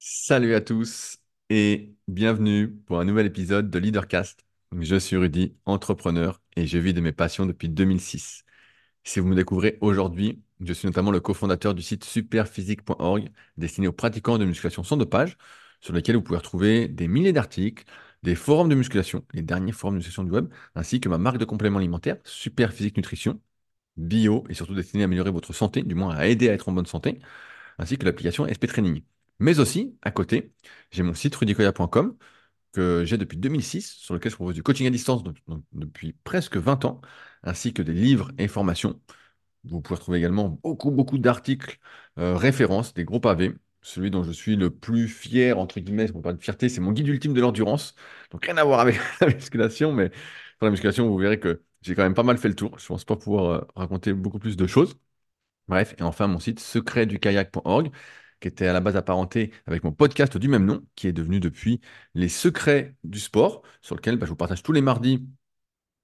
Salut à tous et bienvenue pour un nouvel épisode de Leadercast. Je suis Rudy, entrepreneur et je vis de mes passions depuis 2006. Si vous me découvrez aujourd'hui, je suis notamment le cofondateur du site superphysique.org destiné aux pratiquants de musculation sans dopage, sur lequel vous pouvez retrouver des milliers d'articles, des forums de musculation, les derniers forums de musculation du web, ainsi que ma marque de compléments alimentaires, Superphysique Nutrition, bio et surtout destiné à améliorer votre santé, du moins à aider à être en bonne santé, ainsi que l'application SP Training. Mais aussi, à côté, j'ai mon site rudicoya.com que j'ai depuis 2006, sur lequel je propose du coaching à distance depuis presque 20 ans, ainsi que des livres et formations. Vous pouvez retrouver également beaucoup, beaucoup d'articles, euh, références, des gros pavés. Celui dont je suis le plus fier, entre guillemets, pour parler de fierté, c'est mon guide ultime de l'endurance. Donc rien à voir avec la musculation, mais pour la musculation, vous verrez que j'ai quand même pas mal fait le tour. Je pense pas pouvoir euh, raconter beaucoup plus de choses. Bref, et enfin mon site secretdukayak.org, qui était à la base apparenté avec mon podcast du même nom, qui est devenu depuis Les Secrets du Sport, sur lequel bah, je vous partage tous les mardis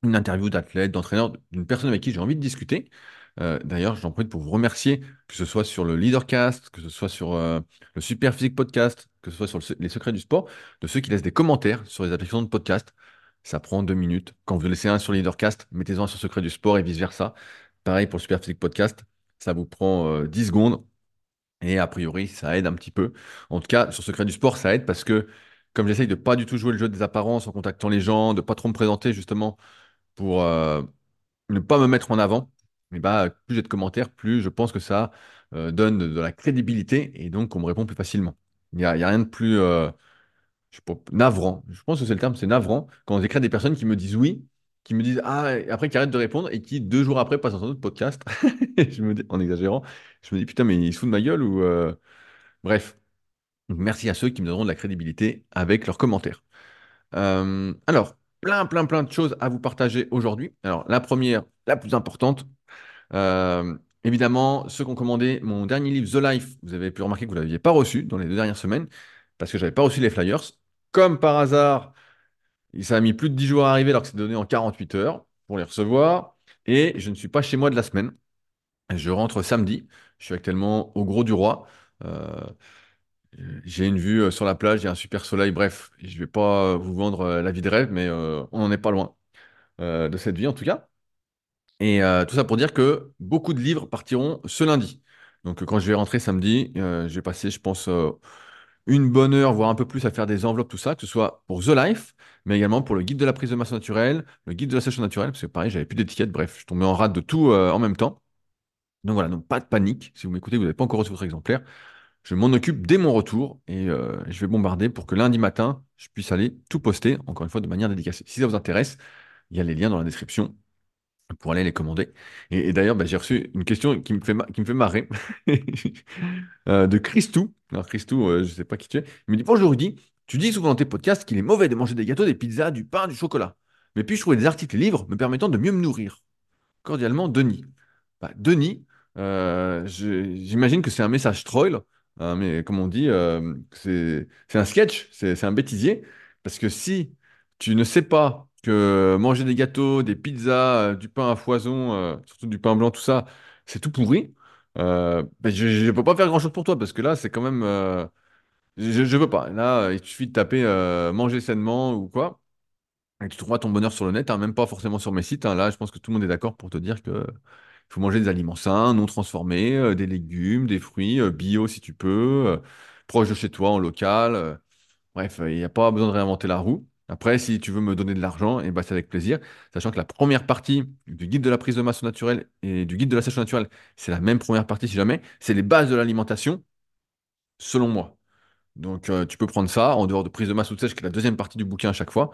une interview d'athlète, d'entraîneur, d'une personne avec qui j'ai envie de discuter. Euh, d'ailleurs, j'en profite pour vous remercier, que ce soit sur le Leadercast, que ce soit sur euh, le Super Physique Podcast, que ce soit sur le- les secrets du sport, de ceux qui laissent des commentaires sur les applications de podcast. Ça prend deux minutes. Quand vous laissez un sur Leadercast, mettez-en un sur Secret du sport et vice-versa. Pareil pour le Super Physique Podcast, ça vous prend euh, 10 secondes et a priori, ça aide un petit peu. En tout cas, sur Secret du sport, ça aide parce que comme j'essaye de pas du tout jouer le jeu des apparences en contactant les gens, de pas trop me présenter justement pour euh, ne pas me mettre en avant, bah, plus j'ai de commentaires, plus je pense que ça euh, donne de, la crédibilité et donc on me répond plus facilement. Il n'y a, rien de plus euh, navrant. Je pense que c'est le terme, c'est navrant. Quand j'écris à des personnes qui me disent oui, qui me disent ah, après qui arrêtent de répondre et qui deux jours après passent dans un autre podcast. En exagérant, je me dis putain, mais ils se foutent de ma gueule ou. euh, Bref. Merci à ceux qui me donneront de la crédibilité avec leurs commentaires. Euh, alors, plein, plein, plein de choses à vous partager aujourd'hui. Alors, la première, la plus importante, euh, évidemment, ceux qui ont commandé mon dernier livre, The Life, vous avez pu remarquer que vous ne l'aviez pas reçu dans les deux dernières semaines parce que je n'avais pas reçu les flyers. Comme par hasard, ça a mis plus de 10 jours à arriver alors que c'est donné en 48 heures pour les recevoir. Et je ne suis pas chez moi de la semaine. Je rentre samedi. Je suis actuellement au Gros du Roi. Euh, j'ai une vue euh, sur la plage, il y a un super soleil. Bref, je ne vais pas euh, vous vendre la vie de rêve, mais on n'en est pas loin de cette vie en tout cas. Et tout ça pour dire que beaucoup de livres partiront ce lundi. Donc quand je vais rentrer samedi, je vais passer, je pense, une bonne heure, voire un peu plus, à faire des enveloppes, tout ça, que ce soit pour The Life, mais également pour le guide de la prise de masse naturelle, le guide de la sèche naturelle, parce que pareil, j'avais plus d'étiquette, bref, je tombais en rate de tout euh, en même temps. Donc voilà, donc pas de panique. Si vous m'écoutez, vous n'avez pas encore reçu votre exemplaire. Je m'en occupe dès mon retour et euh, je vais bombarder pour que lundi matin, je puisse aller tout poster, encore une fois, de manière dédicacée. Si ça vous intéresse, il y a les liens dans la description pour aller les commander. Et, d'ailleurs, bah, j'ai reçu une question qui me fait, qui marrer euh, de Christou. Alors, Christou, euh, je ne sais pas qui tu es. Il me dit Bonjour Rudy, tu dis souvent dans tes podcasts qu'il est mauvais de manger des gâteaux, des pizzas, du pain, du chocolat. Mais puis-je trouver des articles et livres me permettant de mieux me nourrir? Cordialement, Denis. Bah, Denis, euh, je- j'imagine que c'est un message troll, hein, mais comme on dit, euh, c'est un sketch, c'est un bêtisier. Parce que si tu ne sais pas que manger des gâteaux, des pizzas, du pain à foison, surtout du pain blanc, tout ça, c'est tout pourri, euh, ben, je ne peux pas faire grand-chose pour toi parce que là, c'est quand même. euh, je ne veux pas. Là, il suffit de taper euh, manger sainement ou quoi. Et tu trouveras ton bonheur sur le net, hein, même pas forcément sur mes sites. hein. Là, je pense que tout le monde est d'accord pour te dire que faut manger des aliments sains, non transformés, des légumes, des fruits, bio si tu peux, euh, proche de chez toi, en local. bref, il n'y a pas besoin de réinventer la roue. Après, si tu veux me donner de l'argent, et bah, c'est avec plaisir. Sachant que la première partie du guide de la prise de masse naturelle et du guide de la sèche naturelle, c'est la même première partie si jamais. C'est les bases de l'alimentation, selon moi. Donc, euh, tu peux prendre ça en dehors de prise de masse ou de sèche, qui est la deuxième partie du bouquin à chaque fois.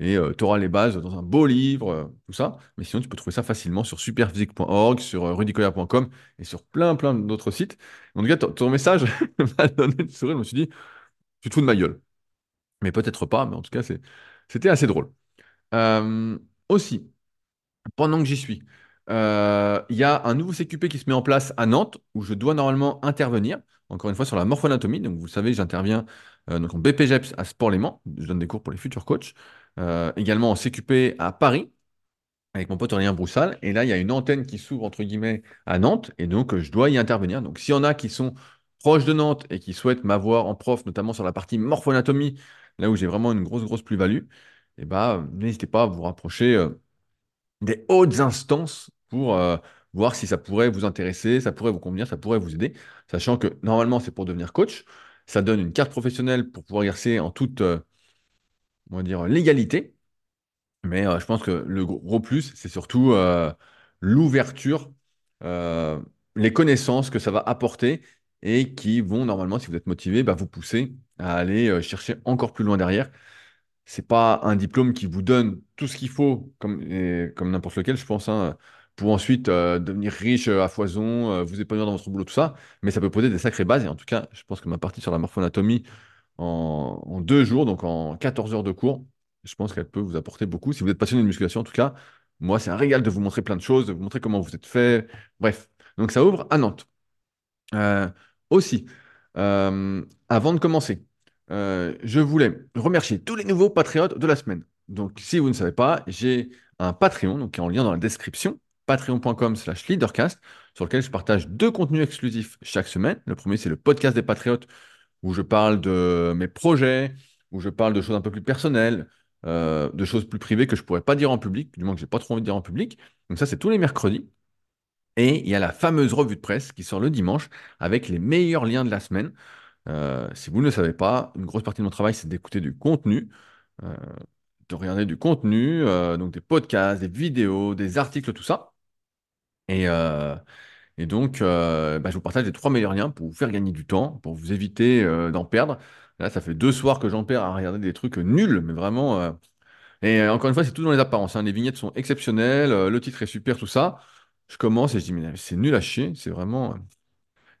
Et tu auras les bases dans un beau livre, euh, tout ça. Mais sinon, tu peux trouver ça facilement sur superphysique.org, sur euh, rudicoya.com et sur plein, plein d'autres sites. En tout cas, ton message m'a donné le sourire. Je me suis dit, tu te fous de ma gueule. Mais peut-être pas, mais en tout cas, c'était assez drôle. Euh, aussi, pendant que j'y suis, euh, il y a un nouveau CQP qui se met en place à Nantes où je dois normalement intervenir, encore une fois sur la morphoanatomie. Donc vous savez, j'interviens euh, donc en BPGEPS à Sport-Léman, je donne des cours pour les futurs coachs, également en CQP à Paris avec mon pote Aurélien Broussal. Et là, il y a une antenne qui s'ouvre entre guillemets à Nantes et donc je dois y intervenir. Donc s'il y en a qui sont proche de Nantes et qui souhaitent m'avoir en prof, notamment sur la partie morpho-anatomie, là où j'ai vraiment une grosse, grosse plus-value, eh ben, n'hésitez pas à vous rapprocher euh, des hautes instances pour euh, voir si ça pourrait vous intéresser, ça pourrait vous convenir, ça pourrait vous aider, sachant que normalement c'est pour devenir coach, ça donne une carte professionnelle pour pouvoir exercer en toute, euh, légalité, mais je pense que le gros plus, c'est surtout l'ouverture, les connaissances que ça va apporter et qui vont normalement, si vous êtes motivé, bah, vous pousser à aller euh, chercher encore plus loin derrière. C'est pas un diplôme qui vous donne tout ce qu'il faut, comme, comme n'importe lequel, je pense, hein, pour ensuite euh, devenir riche euh, à foison, vous épanouir dans votre boulot, tout ça. Mais ça peut poser des sacrées bases. Et en tout cas, je pense que ma partie sur la morphoanatomie en, en deux jours, donc en 14 heures de cours, je pense qu'elle peut vous apporter beaucoup. Si vous êtes passionné de musculation, en tout cas, moi, c'est un régal de vous montrer plein de choses, de vous montrer comment vous êtes fait. Bref, donc ça ouvre à Nantes. Aussi, avant de commencer, euh, je voulais remercier tous les nouveaux patriotes de la semaine. Donc, si vous ne savez pas, j'ai un Patreon, qui est en lien dans la description, patreon.com slash leadercast, sur lequel je partage deux contenus exclusifs chaque semaine. Le premier, c'est le podcast des patriotes, où je parle de mes projets, où je parle de choses un peu plus personnelles, euh, de choses plus privées que je pourrais pas dire en public, du moins que j'ai pas trop envie de dire en public. Donc ça, c'est tous les mercredis. Et il y a la fameuse revue de presse qui sort le dimanche avec les meilleurs liens de la semaine. Euh, si vous ne le savez pas, une grosse partie de mon travail, c'est d'écouter du contenu, euh, de regarder du contenu, euh, donc des podcasts, des vidéos, des articles, tout ça. Et, donc, bah, je vous partage les trois meilleurs liens pour vous faire gagner du temps, pour vous éviter d'en perdre. Là, ça fait deux soirs que j'en perds à regarder des trucs nuls, mais vraiment. Et encore une fois, c'est tout dans les apparences. hein. Les vignettes sont exceptionnelles, le titre est super, tout ça. Je commence et je dis, mais c'est nul à chier, c'est vraiment.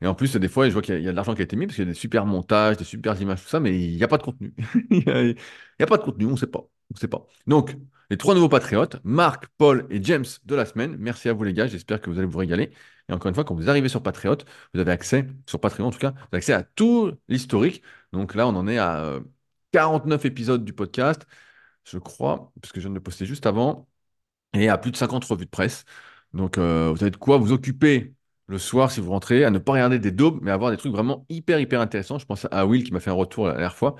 Et en plus, des fois, je vois qu'il y a, de l'argent qui a été mis parce qu'il y a des super montages, des super images, tout ça, mais il n'y a pas de contenu. Il n'y a, pas de contenu, on ne sait pas. On sait pas. Donc, les trois nouveaux patriotes, Marc, Paul et James de la semaine. Merci à vous, les gars. J'espère que vous allez vous régaler. Et encore une fois, quand vous arrivez sur Patriot, vous avez accès, sur Patreon en tout cas, vous avez accès à tout l'historique. Donc là, on en est à euh, 49 épisodes du podcast, je crois, parce que je viens de le poster juste avant et à plus de 50 revues de presse. Donc, euh, vous avez de quoi vous occuper le soir si vous rentrez, à ne pas regarder des daubes, mais à voir des trucs vraiment hyper, hyper intéressants. Je pense à Will qui m'a fait un retour la dernière fois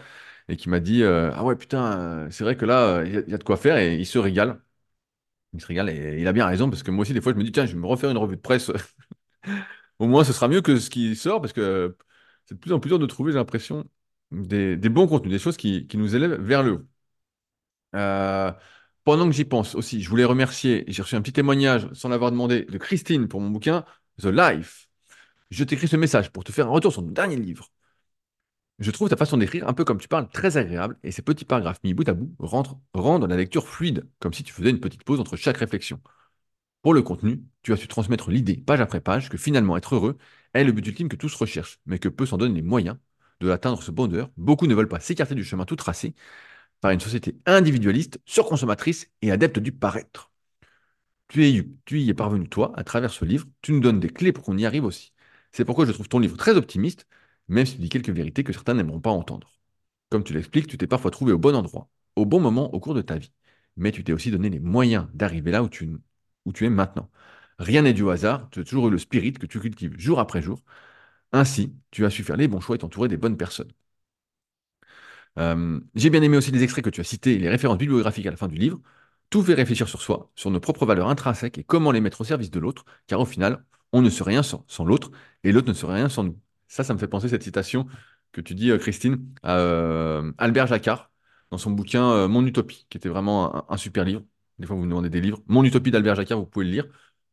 et qui m'a dit euh, Ah ouais, putain, euh, c'est vrai que là, euh, il y, a de quoi faire et il se régale. Il se régale et il a bien raison parce que moi aussi, des fois, je me dis Tiens, je vais me refaire une revue de presse. Au moins, ce sera mieux que ce qui sort parce que c'est de plus en plus dur de trouver, j'ai l'impression, des, bons contenus, des choses qui, nous élèvent vers le haut. Pendant que j'y pense aussi, je voulais remercier, j'ai reçu un petit témoignage sans l'avoir demandé de Christine pour mon bouquin The Life. Je t'écris ce message pour te faire un retour sur mon dernier livre. Je trouve ta façon d'écrire, un peu comme tu parles, très agréable et ces petits paragraphes mis bout à bout rendent, la lecture fluide, comme si tu faisais une petite pause entre chaque réflexion. Pour le contenu, tu as su transmettre l'idée, page après page, que finalement être heureux est le but ultime que tous recherchent, mais que peu s'en donnent les moyens de l'atteindre ce bonheur. Beaucoup ne veulent pas s'écarter du chemin tout tracé par une société individualiste, surconsommatrice et adepte du paraître. Tu y, es parvenu, toi, à travers ce livre. Tu nous donnes des clés pour qu'on y arrive aussi. C'est pourquoi je trouve ton livre très optimiste, même si tu dis quelques vérités que certains n'aimeront pas entendre. Comme tu l'expliques, tu t'es parfois trouvé au bon endroit, au bon moment au cours de ta vie. Mais tu t'es aussi donné les moyens d'arriver là où tu, es maintenant. Rien n'est dû au hasard, tu as toujours eu le spirit que tu cultives jour après jour. Ainsi, tu as su faire les bons choix et t'entourer des bonnes personnes. Euh, j'ai bien aimé aussi les extraits que tu as cités et les références bibliographiques à la fin du livre. Tout fait réfléchir sur soi, sur nos propres valeurs intrinsèques et comment les mettre au service de l'autre, car au final, on ne serait rien sans, l'autre et l'autre ne serait rien sans nous. Ça, ça me fait penser cette citation que tu dis, euh, Christine, à euh, Albert Jacquard, dans son bouquin euh, Mon Utopie, qui était vraiment un, super livre. Des fois, vous me demandez des livres. Mon Utopie d'Albert Jacquard, vous pouvez le lire.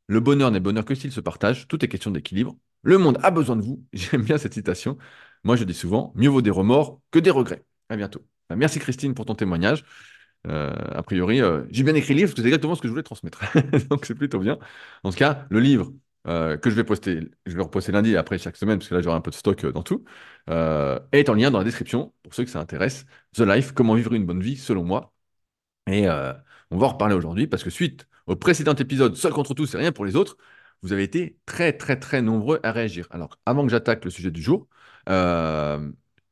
Le bonheur n'est bonheur que s'il se partage. Tout est question d'équilibre. Le monde a besoin de vous. J'aime bien cette citation. Moi, je dis souvent, mieux vaut des remords que des regrets. À bientôt. Merci Christine pour ton témoignage. Euh, a priori, euh, j'ai bien écrit le livre parce que c'est exactement ce que je voulais transmettre. Donc c'est plutôt bien. En tout cas, le livre euh, que je vais poster, je vais reposter lundi et après chaque semaine, parce que là j'aurai un peu de stock dans tout, est en lien dans la description pour ceux que ça intéresse. The Life, comment vivre une bonne vie selon moi. Et on va en reparler aujourd'hui parce que suite au précédent épisode, Seul contre tous, c'est rien pour les autres, vous avez été très très très nombreux à réagir. Alors avant que j'attaque le sujet du jour, je,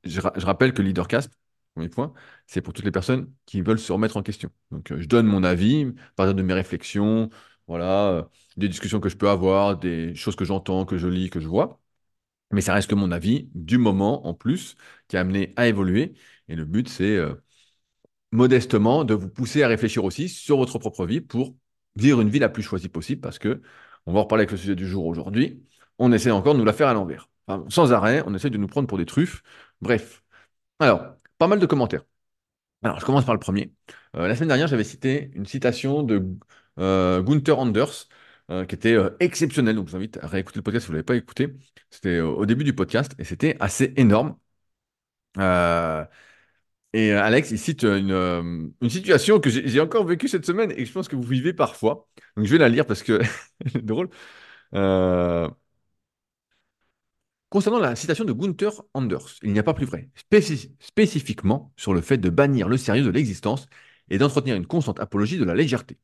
je rappelle que LeaderCast, premier point, c'est pour toutes les personnes qui veulent se remettre en question. Donc euh, je donne mon avis, à partir de mes réflexions, voilà, euh, des discussions que je peux avoir, des choses que j'entends, que je lis, que je vois. Mais ça reste que mon avis du moment en plus qui a amené à évoluer. Et le but, c'est euh, modestement de vous pousser à réfléchir aussi sur votre propre vie pour vivre une vie la plus choisie possible parce que, on va reparler avec le sujet du jour aujourd'hui, on essaie encore de nous la faire à l'envers. Sans arrêt, on essaie de nous prendre pour des truffes. Bref. Alors, pas mal de commentaires. Alors, je commence par le premier. Euh, la semaine dernière, j'avais cité une citation de euh, Gunther Anders euh, qui était euh, exceptionnelle. Donc, je vous invite à réécouter le podcast si vous ne l'avez pas écouté. C'était au début du podcast et c'était assez énorme. Et Alex, il cite une, une situation que j'ai encore vécue cette semaine et que je pense que vous vivez parfois. Donc, je vais la lire parce que c'est drôle. Concernant la citation de Gunther Anders, il n'y a pas plus vrai, spéci- spécifiquement sur le fait de bannir le sérieux de l'existence et d'entretenir une constante apologie de la légèreté.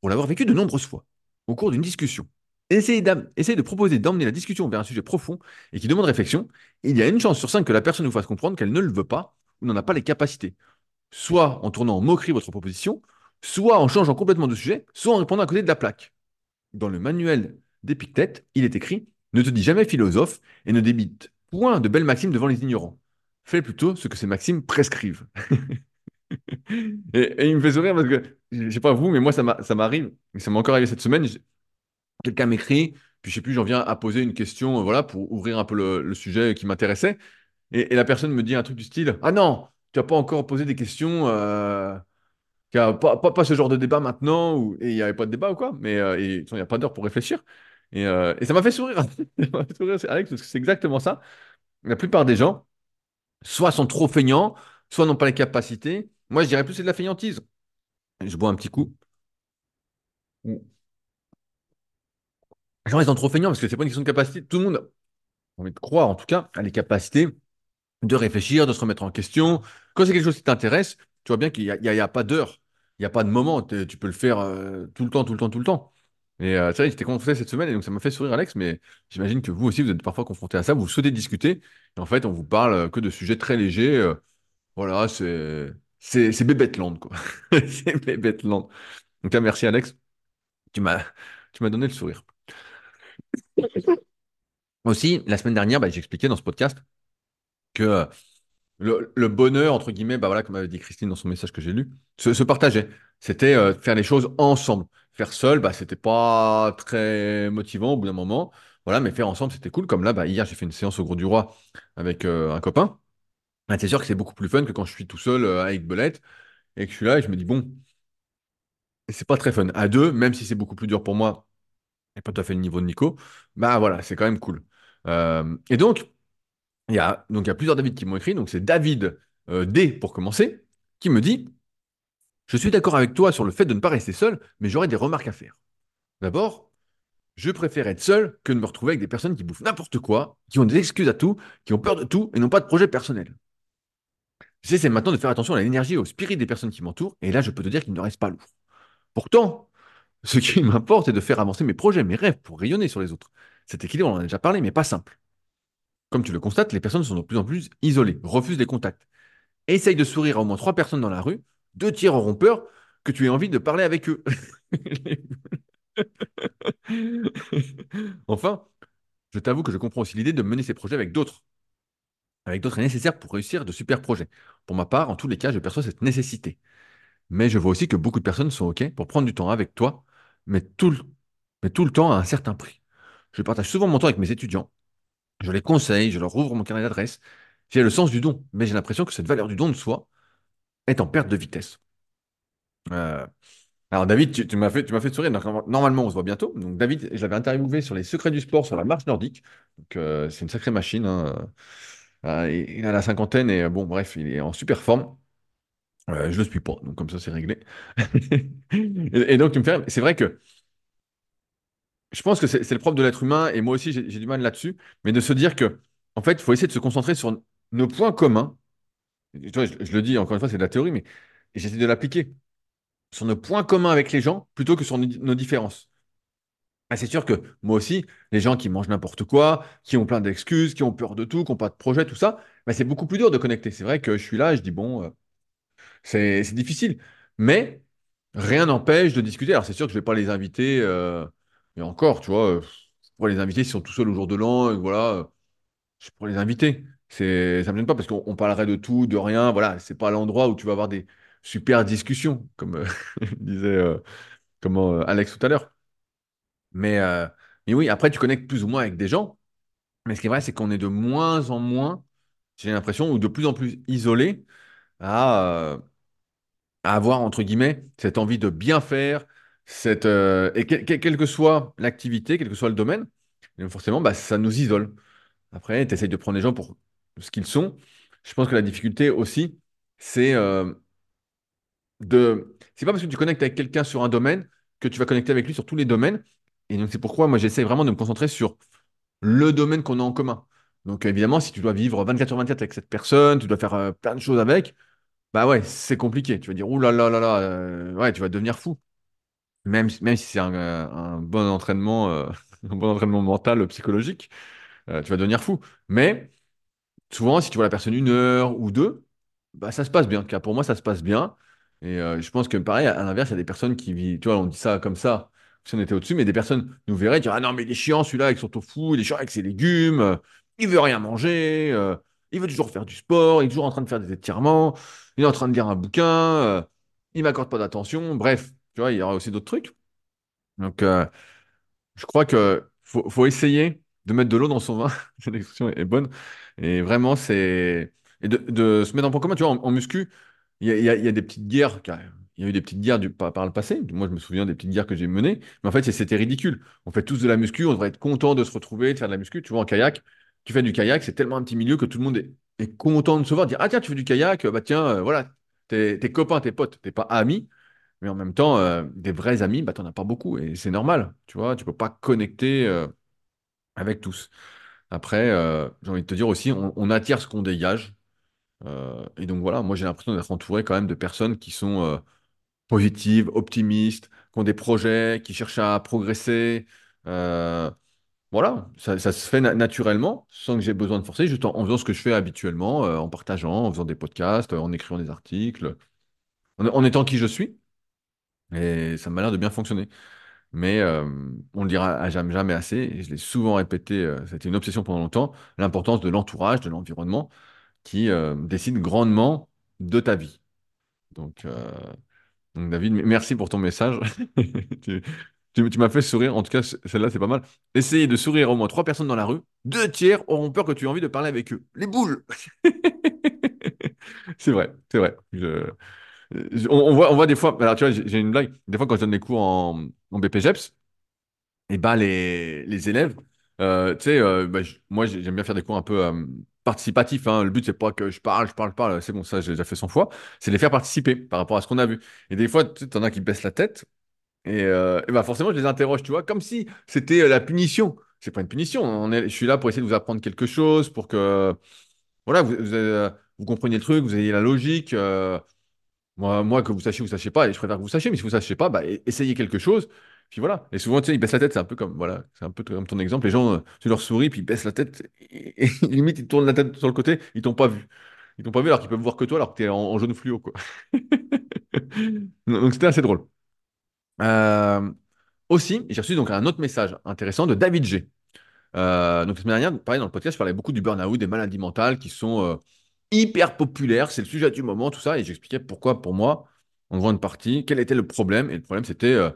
Pour l'avoir vécu de nombreuses fois, au cours d'une discussion, essayez de proposer d'emmener la discussion vers un sujet profond et qui demande réflexion, il y a une chance sur cinq que la personne vous fasse comprendre qu'elle ne le veut pas ou n'en a pas les capacités, soit en tournant en moquerie votre proposition, soit en changeant complètement de sujet, soit en répondant à côté de la plaque. Dans le manuel d'Épictète, il est écrit Ne te dis jamais philosophe et ne débite point de belles maximes devant les ignorants. Fais plutôt ce que ces maximes prescrivent. Et, il me fait sourire parce que, je sais pas vous, mais moi, ça m'a- ça m'arrive, ça m'est encore arrivé cette semaine. Quelqu'un m'écrit, puis je sais plus, j'en viens à poser une question, euh, voilà, pour ouvrir un peu le, sujet qui m'intéressait. Et, la personne me dit un truc du style Ah non, tu n'as pas encore posé des questions. euh, pas, pas, ce genre de débat maintenant, et il n'y avait pas de débat ou quoi, mais euh, il n'y a pas d'heure pour réfléchir. Et, euh, et ça m'a fait sourire. Fait sourire, Alex, parce que c'est exactement ça. La plupart des gens, soit sont trop feignants, soit n'ont pas les capacités. Moi, je dirais plus c'est de la feignantise. Je bois un petit coup. Les gens, ils sont trop feignants parce que c'est pas une question de capacité. Tout le monde, a envie de croire en tout cas, a les capacités de réfléchir, de se remettre en question. Quand c'est quelque chose qui t'intéresse, tu vois bien qu'il n'y a, a- pas d'heure, il n'y a pas de moment. Tu peux le faire euh, tout le temps, tout le temps, tout le temps. Et euh, j'étais confronté cette semaine et donc ça m'a fait sourire, Alex, mais j'imagine que vous aussi, vous êtes parfois confronté à ça. Vous souhaitez discuter et en fait, on vous parle euh, que de sujets très légers. euh, voilà, c'est c'est c'est Bébêteland, quoi. C'est. Donc, ah, merci, Alex. Tu m'as tu m'as donné le sourire. Aussi, la semaine dernière, bah, j'expliquais dans ce podcast que euh, le, le bonheur, entre guillemets, bah voilà, comme avait dit Christine dans son message que j'ai lu, se, se partageait. C'était euh, faire les choses ensemble. Faire seul, bah, c'était pas très motivant au bout d'un moment. Voilà, mais faire ensemble, c'était cool. Comme là, bah, hier, j'ai fait une séance au Gros du Roi avec euh, un copain. Ah, c'est sûr que c'est beaucoup plus fun que quand je suis tout seul euh, avec Belette et que je suis là et je me dis, bon, c'est pas très fun. À deux, même si c'est beaucoup plus dur pour moi et pas tout à fait le niveau de Nico, bah voilà, c'est quand même cool. Et donc, Il y a, y a plusieurs David qui m'ont écrit. Donc, c'est David D pour commencer, qui me dit Je suis d'accord avec toi sur le fait de ne pas rester seul, mais j'aurais des remarques à faire. D'abord, je préfère être seul que de me retrouver avec des personnes qui bouffent n'importe quoi, qui ont des excuses à tout, qui ont peur de tout et n'ont pas de projet personnel. J'essaie maintenant de faire attention à l'énergie et au spirit des personnes qui m'entourent, et là, je peux te dire qu'il ne reste pas lourd. Pourtant, ce qui m'importe, c'est de faire avancer mes projets, mes rêves pour rayonner sur les autres. Cet équilibre, on en a déjà parlé, mais pas simple. Comme tu le constates, les personnes sont de plus en plus isolées, refusent les contacts. Essaye de sourire à au moins trois personnes dans la rue, deux tiers auront peur que tu aies envie de parler avec eux. Enfin, je t'avoue que je comprends aussi l'idée de mener ces projets avec d'autres. Avec d'autres est nécessaire pour réussir de super projets. Pour ma part, en tous les cas, je perçois cette nécessité. Mais je vois aussi que beaucoup de personnes sont OK pour prendre du temps avec toi, mais tout le, mais tout le temps à un certain prix. Je partage souvent mon temps avec mes étudiants. Je les conseille, je leur ouvre mon carnet d'adresses. J'ai le sens du don, mais j'ai l'impression que cette valeur du don de soi est en perte de vitesse. Euh, Alors David, tu, tu m'as fait, tu m'as fait sourire. Normalement, on se voit bientôt. Donc David, je l'avais interviewé sur les secrets du sport sur la marche nordique. Donc euh, c'est une sacrée machine. hein. Euh, il il a la cinquantaine et euh, bon, bref, il est en super forme. Euh, je le suis pas, donc comme ça c'est réglé. Et, et donc tu me fais, c'est vrai que je pense que c'est c'est le propre de l'être humain et moi aussi j'ai j'ai du mal là-dessus, mais de se dire que en fait, il faut essayer de se concentrer sur nos points communs. Je, je le dis encore une fois, c'est de la théorie, mais j'essaie de l'appliquer sur nos points communs avec les gens plutôt que sur nos différences. Ah, c'est sûr que moi aussi, les gens qui mangent n'importe quoi, qui ont plein d'excuses, qui ont peur de tout, qui n'ont pas de projet, tout ça, bah, c'est beaucoup plus dur de connecter. C'est vrai que je suis là je dis, bon, euh, c'est difficile. Mais rien n'empêche de discuter. Alors, c'est sûr que je ne vais pas les inviter, euh, et encore, tu vois, euh, pour les inviter, s'ils sont tout seuls au jour de l'an, voilà. euh. je pourrais les inviter. C'est, ça me gêne pas parce qu'on on parlerait de tout, de rien. Voilà, c'est pas l'endroit où tu vas avoir des super discussions, comme euh, disait euh, comment, euh, Alex tout à l'heure. Mais, mais oui, après, tu connectes plus ou moins avec des gens. Mais ce qui est vrai, c'est qu'on est de moins en moins, j'ai l'impression, ou de plus en plus isolé à, à avoir, entre guillemets, cette envie de bien faire, cette, et que- que- quelle que soit l'activité, quel que soit le domaine, forcément, bah, ça nous isole. Après, tu essayes de prendre les gens pour ce qu'ils sont. Je pense que la difficulté aussi, c'est euh, de... C'est pas parce que tu connectes avec quelqu'un sur un domaine que tu vas connecter avec lui sur tous les domaines. Et donc, c'est pourquoi moi, j'essaie vraiment de me concentrer sur le domaine qu'on a en commun. Donc, évidemment, si tu dois vivre 24 sur 24 avec cette personne, tu dois faire euh, plein de choses avec, bah ouais, c'est compliqué. Tu vas dire, ouh là là là là, euh, ouais, tu vas devenir fou. Même, si- même si c'est un, bon entraînement, un bon entraînement mental, psychologique, tu vas devenir fou. Mais souvent, si tu vois la personne une heure ou deux, bah, ça se passe bien. Cas, pour moi, ça se passe bien. Et euh, je pense que pareil, à, l'inverse, il y a des personnes qui vivent, tu vois, on dit ça comme ça, si on était au-dessus, mais des personnes nous verraient dire, ah non, mais il est chiant celui-là avec son tofu, il est chiant avec ses légumes, euh, il veut rien manger, euh, il veut toujours faire du sport, il est toujours en train de faire des étirements, il est en train de lire un bouquin, euh, il m'accorde pas d'attention, bref, tu vois, il y aura aussi d'autres trucs. Donc, je crois que faut essayer de mettre de l'eau dans son vin. Cette expression est bonne. Et vraiment, c'est. Et de, se mettre en point commun. Tu vois, en, muscu, il y a, y y a des petites guerres. Il y a eu des petites guerres par, le passé. Moi, je me souviens des petites guerres que j'ai menées. Mais en fait, c'était ridicule. On fait tous de la muscu. On devrait être content de se retrouver, de faire de la muscu. Tu vois, en kayak, tu fais du kayak. C'est tellement un petit milieu que tout le monde est, est content de se voir. Dire, ah tiens, tu fais du kayak. Bah tiens, euh, voilà. T'es t'es copains, tes potes. T'es pas amis. Mais en même temps, euh, des vrais amis, bah, t'en as pas beaucoup. Et c'est normal, tu vois, tu peux pas connecter euh, avec tous. Après, euh, j'ai envie de te dire aussi, on, attire ce qu'on dégage. Euh, et donc voilà, moi j'ai l'impression d'être entouré quand même de personnes qui sont euh, positives, optimistes, qui ont des projets, qui cherchent à progresser. Voilà, ça, se fait na- naturellement, sans que j'ai besoin de forcer, juste en, faisant ce que je fais habituellement, en partageant, en faisant des podcasts, en écrivant des articles, en en étant qui je suis. Et ça m'a l'air de bien fonctionner. Mais euh, on le dira jamais, assez, et je l'ai souvent répété, euh, c'était une obsession pendant longtemps, l'importance de l'entourage, de l'environnement, qui euh, décide grandement de ta vie. Donc, David, merci pour ton message. Tu, m'as fait sourire, en tout cas, ce- celle-là, c'est pas mal. Essayez de sourire au moins trois personnes dans la rue, deux tiers auront peur que tu aies envie de parler avec eux. Les boules! C'est vrai, c'est vrai. On, on voit, on voit des fois, alors tu vois, j'ai une blague, des fois quand je donne des cours en, en BPGEPS, et bah les, les élèves, euh, tu sais, euh, bah, moi j'ai- j'aime bien faire des cours un peu euh, participatifs. hein. Le but c'est pas que je parle, je parle, je parle, c'est bon, ça j'ai déjà fait 100 fois. C'est les faire participer par rapport à ce qu'on a vu. Et des fois, tu en as qui baissent la tête, et, euh, et bah forcément je les interroge, tu vois, comme si c'était euh, la punition. C'est pas une punition. On est, je suis là pour essayer de vous apprendre quelque chose, pour que voilà, vous, vous, euh, compreniez le truc, vous ayez la logique. euh, moi, moi, que vous sachiez ou vous sachiez pas, et je préfère que vous sachiez, mais si vous ne sachiez pas, bah, e- essayez quelque chose. Puis voilà. Et souvent, tu sais, ils baissent la tête, c'est un peu comme, voilà, c'est un peu comme ton exemple. Les gens, euh, tu leur souris, puis ils baissent la tête, et, limite, ils tournent la tête sur le côté, ils t'ont pas vu. Ils t'ont pas vu alors qu'ils peuvent voir que toi, alors que tu es en, en jaune fluo, quoi. Donc, c'était assez drôle. Euh, aussi, j'ai reçu donc un autre message intéressant de David G. Euh, donc, semaine dernière, pareil, dans le podcast, je parlais beaucoup du burn-out, des maladies mentales qui sont euh, hyper populaires. C'est le sujet du moment, tout ça. Et j'expliquais pourquoi, pour moi, en grande partie, quel était le problème. Et le problème, c'était euh,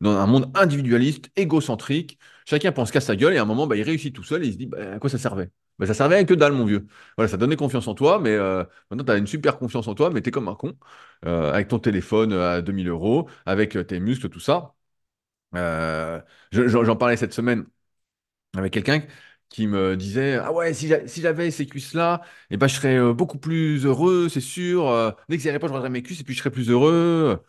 dans un monde individualiste, égocentrique. Chacun pense qu'à sa gueule et à un moment, bah, il réussit tout seul et il se dit bah, à quoi ça servait? Bah, ça servait à que dalle, mon vieux. Voilà, ça donnait confiance en toi, mais euh, maintenant, tu as une super confiance en toi, mais tu es comme un con, euh, avec ton téléphone à 2000 euros, avec tes muscles, tout ça. Je- j'en j'en parlais cette semaine avec quelqu'un qui me disait Ah ouais, si j'a- si j'avais ces cuisses-là, eh ben, je serais euh, beaucoup plus heureux, c'est sûr. Euh, dès que ça pas, je regarderais mes cuisses et puis je serais plus heureux.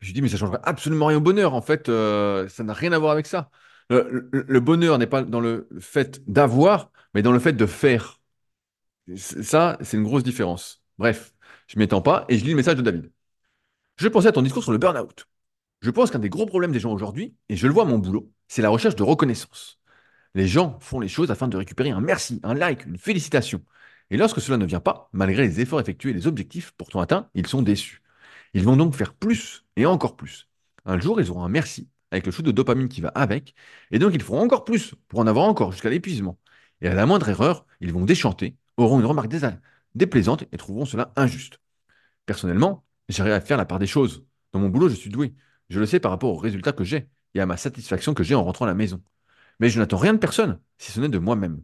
Je dis Mais ça changerait absolument rien au bonheur. En fait, euh, ça n'a rien à voir avec ça. Le, le- bonheur n'est pas dans le fait d'avoir, mais dans le fait de faire. Ça, c'est une grosse différence. Bref, je m'étends pas et je lis le message de David. Je pensais à ton discours sur le burn-out. Je pense qu'un des gros problèmes des gens aujourd'hui, et je le vois à mon boulot, c'est la recherche de reconnaissance. Les gens font les choses afin de récupérer un merci, un like, une félicitation. Et lorsque cela ne vient pas, malgré les efforts effectués et les objectifs pourtant atteints, ils sont déçus. Ils vont donc faire plus et encore plus. Un jour, ils auront un merci avec le shoot de dopamine qui va avec, et donc ils feront encore plus pour en avoir encore jusqu'à l'épuisement. Et à la moindre erreur, ils vont déchanter, auront une remarque déplaisante et trouveront cela injuste. Personnellement, j'arrive à faire la part des choses. Dans mon boulot, je suis doué. Je le sais par rapport aux résultats que j'ai et à ma satisfaction que j'ai en rentrant à la maison. Mais je n'attends rien de personne, si ce n'est de moi-même.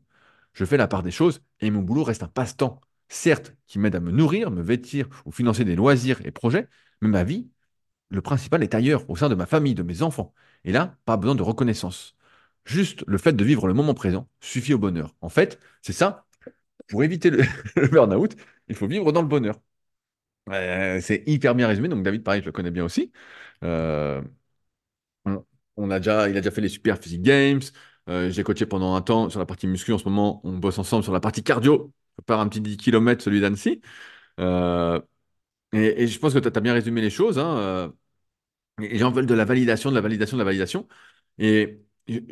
Je fais la part des choses et mon boulot reste un passe-temps, certes, qui m'aide à me nourrir, me vêtir ou financer des loisirs et projets, mais ma vie, le principal est ailleurs, au sein de ma famille, de mes enfants. Et là, pas besoin de reconnaissance. Juste le fait de vivre le moment présent suffit au bonheur. En fait, c'est ça. Pour éviter le, burn-out, il faut vivre dans le bonheur. Euh, c'est hyper bien résumé. Donc David, pareil, je le connais bien aussi. Euh, on, on a déjà, il a déjà fait les Super Physique Games. Euh, j'ai coaché pendant un temps sur la partie muscu. En ce moment, on bosse ensemble sur la partie cardio. Je prépare un petit 10 km, celui d'Annecy. Euh, et, je pense que tu as, bien résumé les choses. hein. Euh, et les gens veulent de la validation, de la validation, de la validation. Et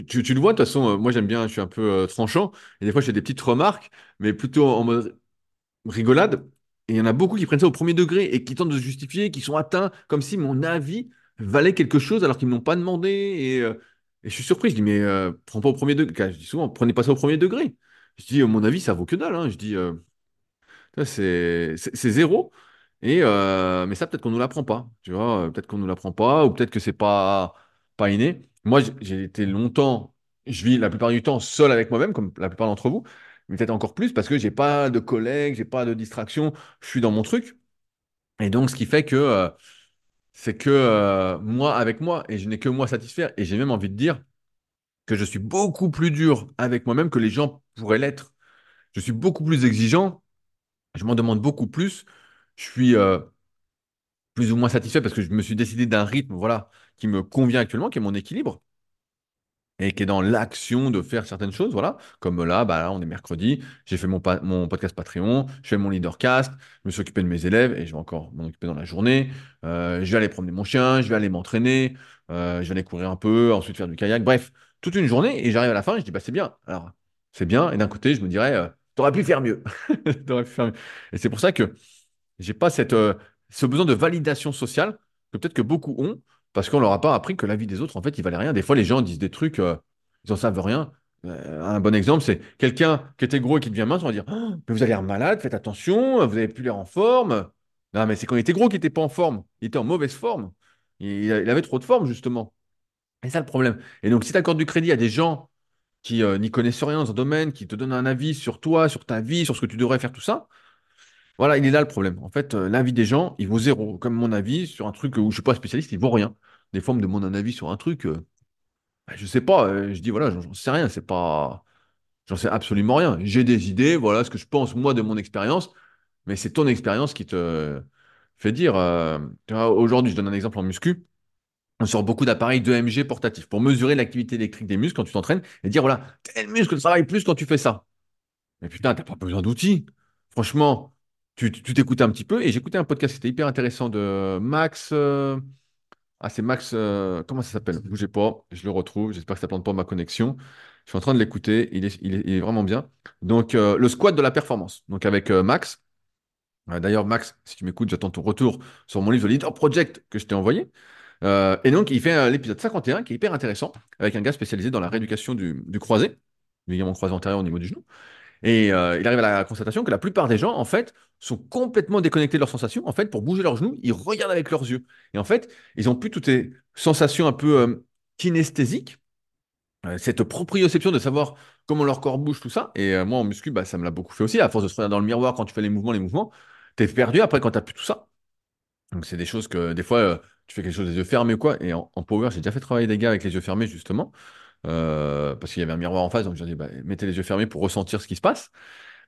tu, le vois, de toute façon, euh, moi j'aime bien, je suis un peu euh, tranchant. Et des fois, je fais des petites remarques, mais plutôt en mode rigolade. Et il y en a beaucoup qui prennent ça au premier degré et qui tentent de se justifier, qui sont atteints comme si mon avis valait quelque chose alors qu'ils ne m'ont pas demandé. Et, euh, et je suis surpris. Je dis, mais euh, prends pas au premier degré. Souvent, prenez pas ça au premier degré. Je dis, euh, mon avis, ça vaut que dalle. hein. Je dis, euh, c'est zéro. Et, mais ça, peut-être qu'on nous l'apprend pas. Tu vois, peut-être qu'on nous l'apprend pas ou peut-être que c'est pas, pas inné. Moi, j'ai été longtemps, je vis la plupart du temps seul avec moi-même, comme la plupart d'entre vous, mais peut-être encore plus parce que j'ai pas de collègues, j'ai pas de distraction, je suis dans mon truc. Et donc, ce qui fait que c'est que euh, moi avec moi, et je n'ai que moi à satisfaire, et j'ai même envie de dire que je suis beaucoup plus dur avec moi-même que les gens pourraient l'être. Je suis beaucoup plus exigeant, je m'en demande beaucoup plus. Je suis, euh, plus ou moins satisfait parce que je me suis décidé d'un rythme, voilà, qui me convient actuellement, qui est mon équilibre et qui est dans l'action de faire certaines choses, voilà. Comme là, bah on est mercredi, j'ai fait mon, podcast Patreon, je fais mon leadercast, je me suis occupé de mes élèves et je vais encore m'en occuper dans la journée. Euh, je vais aller promener mon chien, je vais aller m'entraîner, euh, je vais aller courir un peu, ensuite faire du kayak, bref, toute une journée et j'arrive à la fin et je dis, bah c'est bien. Alors, c'est bien et d'un côté, je me dirais, euh, t'aurais pu faire mieux. T'aurais pu faire mieux. Et c'est pour ça que j'ai pas cette, euh, ce besoin de validation sociale que peut-être que beaucoup ont, parce qu'on leur a pas appris que la vie des autres, en fait, il valait rien. Des fois, les gens disent des trucs, euh, ils en savent rien. Euh, un bon exemple, c'est quelqu'un qui était gros et qui devient mince, on va dire, Oh, mais vous avez l'air malade, faites attention, vous avez plus l'air en forme. Non, mais c'est quand il était gros qu'il n'était pas en forme. Il était en mauvaise forme. Il, avait trop de forme, justement. Et c'est ça le problème. Et donc, si tu accordes du crédit à des gens qui euh, n'y connaissent rien dans un domaine, qui te donnent un avis sur toi, sur ta vie, sur ce que tu devrais faire, tout ça, voilà, il est là le problème. En fait, euh, l'avis des gens, il vaut zéro. Comme mon avis sur un truc où je suis pas spécialiste, il vaut rien. Des fois, on me demande un avis sur un truc, euh, bah, je sais pas. euh, je dis voilà, j'en sais rien. C'est pas, j'en sais absolument rien. J'ai des idées, voilà ce que je pense moi de mon expérience, mais c'est ton expérience qui te fait dire. euh, aujourd'hui, je donne un exemple en muscu. On sort beaucoup d'appareils d'EMG portatifs pour mesurer l'activité électrique des muscles quand tu t'entraînes et dire voilà, tel muscle travaille plus quand tu fais ça. Mais putain, t'as pas besoin d'outils. Franchement, tu t'écoutes un petit peu. Et j'écoutais un podcast qui était hyper intéressant de Max. euh, Ah, c'est Max. euh, Comment ça s'appelle? Bougez pas, je le retrouve. J'espère que ça ne plante pas ma connexion. Je suis en train de l'écouter. Il est, vraiment bien. Donc, euh, le squat de la performance. Donc, avec Max. D'ailleurs, Max, si tu m'écoutes, j'attends ton retour sur mon livre The Leader Project que je t'ai envoyé. Et donc, il fait l'épisode 51 qui est hyper intéressant avec un gars spécialisé dans la rééducation du, du croisé, du croisé antérieur au niveau du genou. Et euh, il arrive à la constatation que la plupart des gens, en fait, sont complètement déconnectés de leurs sensations. En fait, pour bouger leurs genoux, ils regardent avec leurs yeux. Et en fait, ils ont plus toutes ces sensations un peu euh, kinesthésiques, euh, cette proprioception de savoir comment leur corps bouge, tout ça. Et moi, en muscu, bah, ça me l'a beaucoup fait aussi. À force de se regarder dans le miroir quand tu fais les mouvements, les mouvements, t'es perdu après quand t'as plus tout ça. Donc, c'est des choses que, des fois, tu fais quelque chose des yeux fermés ou quoi. Et en, en power, j'ai déjà fait travailler des gars avec les yeux fermés, justement, euh, parce qu'il y avait un miroir en face. Donc, j'ai dit, bah, mettez les yeux fermés pour ressentir ce qui se passe.